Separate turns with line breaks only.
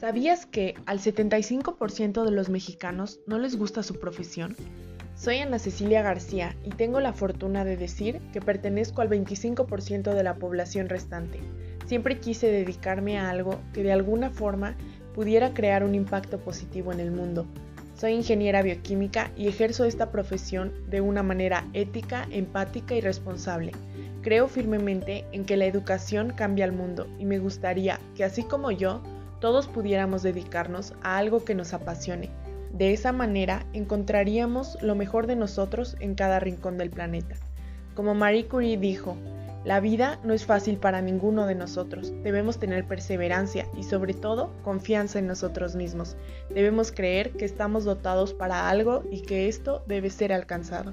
¿Sabías que al 75% de los mexicanos no les gusta su profesión? Soy Ana Cecilia García y tengo la fortuna de decir que pertenezco al 25% de la población restante. Siempre quise dedicarme a algo que de alguna forma pudiera crear un impacto positivo en el mundo. Soy ingeniera bioquímica y ejerzo esta profesión de una manera ética, empática y responsable. Creo firmemente en que la educación cambia el mundo y me gustaría que así como yo, todos pudiéramos dedicarnos a algo que nos apasione. De esa manera encontraríamos lo mejor de nosotros en cada rincón del planeta. Como Marie Curie dijo, la vida no es fácil para ninguno de nosotros. Debemos tener perseverancia y sobre todo confianza en nosotros mismos. Debemos creer que estamos dotados para algo y que esto debe ser alcanzado.